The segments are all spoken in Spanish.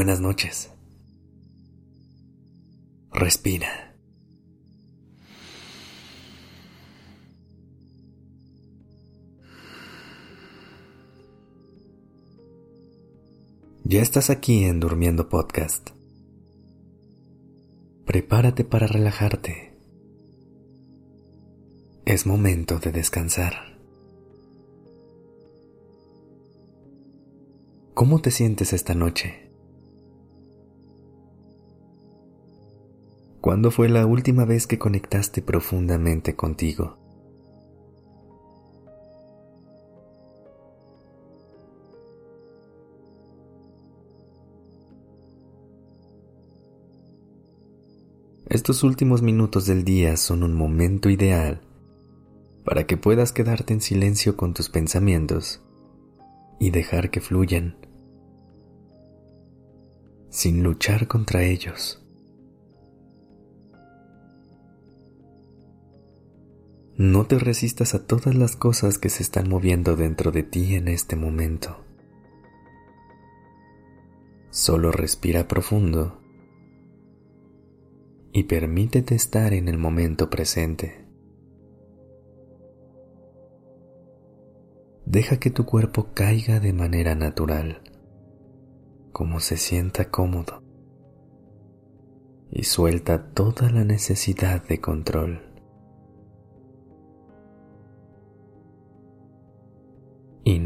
Buenas noches. Respira. Ya estás aquí en Durmiendo Podcast. Prepárate para relajarte. Es momento de descansar. ¿Cómo te sientes esta noche? ¿Cuándo fue la última vez que conectaste profundamente contigo? Estos últimos minutos del día son un momento ideal para que puedas quedarte en silencio con tus pensamientos y dejar que fluyan sin luchar contra ellos. No te resistas a todas las cosas que se están moviendo dentro de ti en este momento. Solo respira profundo y permítete estar en el momento presente. Deja que tu cuerpo caiga de manera natural, como se sienta cómodo, y suelta toda la necesidad de control.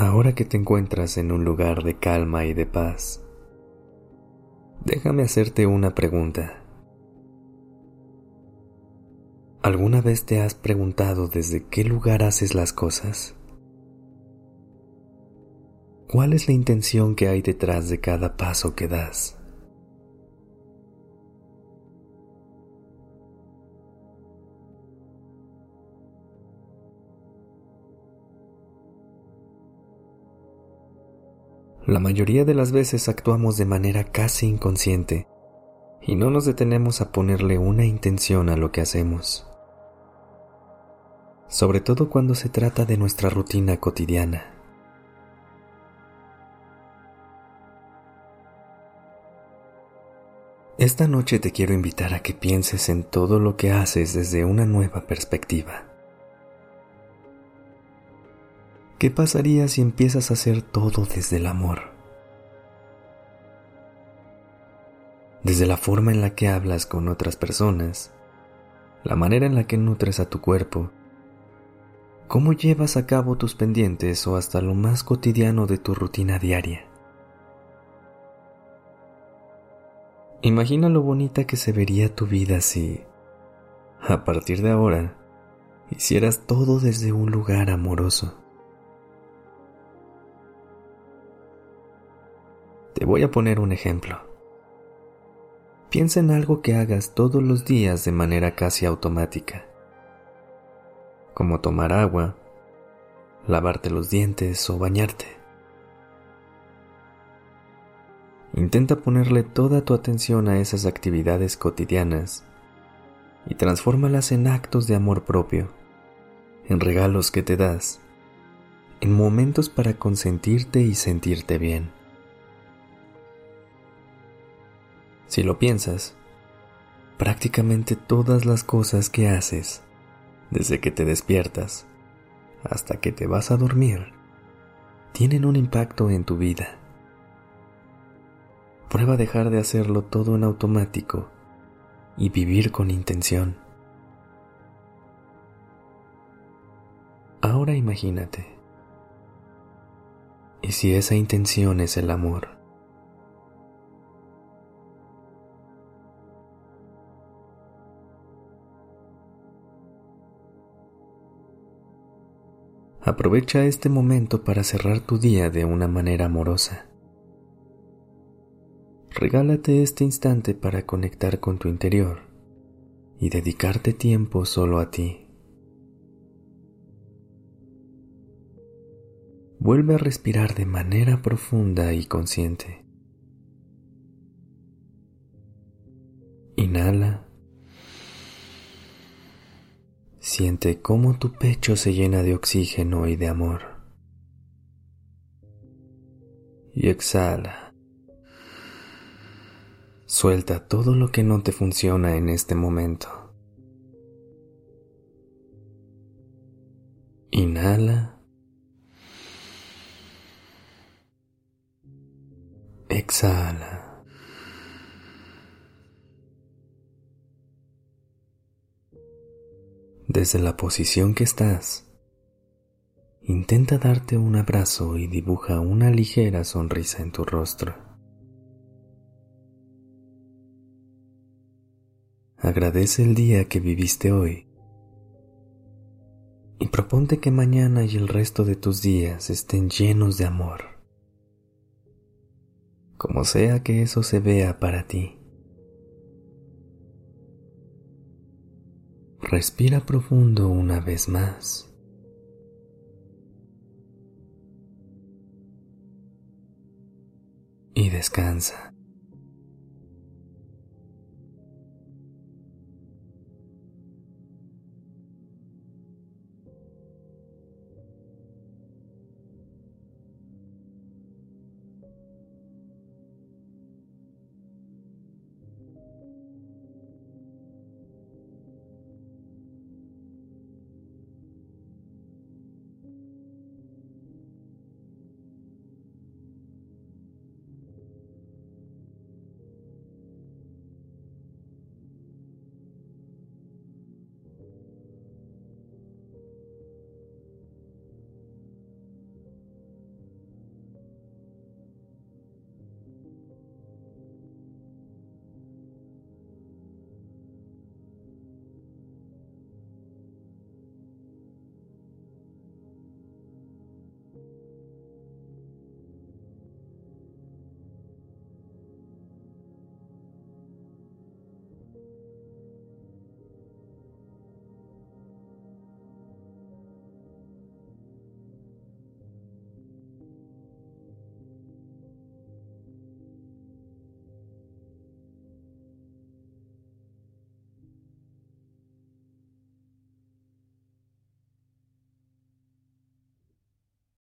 Ahora que te encuentras en un lugar de calma y de paz, déjame hacerte una pregunta. ¿Alguna vez te has preguntado desde qué lugar haces las cosas? ¿Cuál es la intención que hay detrás de cada paso que das? La mayoría de las veces actuamos de manera casi inconsciente y no nos detenemos a ponerle una intención a lo que hacemos, sobre todo cuando se trata de nuestra rutina cotidiana. Esta noche te quiero invitar a que pienses en todo lo que haces desde una nueva perspectiva. ¿Qué pasaría si empiezas a hacer todo desde el amor? Desde la forma en la que hablas con otras personas, la manera en la que nutres a tu cuerpo, cómo llevas a cabo tus pendientes o hasta lo más cotidiano de tu rutina diaria. Imagina lo bonita que se vería tu vida si, a partir de ahora, hicieras todo desde un lugar amoroso. Te voy a poner un ejemplo. Piensa en algo que hagas todos los días de manera casi automática. como tomar agua, lavarte los dientes o bañarte. Intenta ponerle toda tu atención a esas actividades cotidianas y transfórmalas en actos de amor propio, en regalos que te das, en momentos para consentirte y sentirte bien. Si lo piensas, prácticamente todas las cosas que haces, desde que te despiertas hasta que te vas a dormir, tienen un impacto en tu vida. Prueba a dejar de hacerlo todo en automático y vivir con intención. Ahora imagínate, ¿y si esa intención es el amor? Aprovecha este momento para cerrar tu día de una manera amorosa. Regálate este instante para conectar con tu interior y dedicarte tiempo solo a ti. Vuelve a respirar de manera profunda y consciente. Inhala. Siente cómo tu pecho se llena de oxígeno y de amor. Y exhala. Suelta todo lo que no te funciona en este momento. Inhala. Exhala. Desde la posición que estás, intenta darte un abrazo y dibuja una ligera sonrisa en tu rostro. Agradece el día que viviste hoy y proponte que mañana y el resto de tus días estén llenos de amor, como sea que eso se vea para ti. Respira profundo una vez más. Y descansa.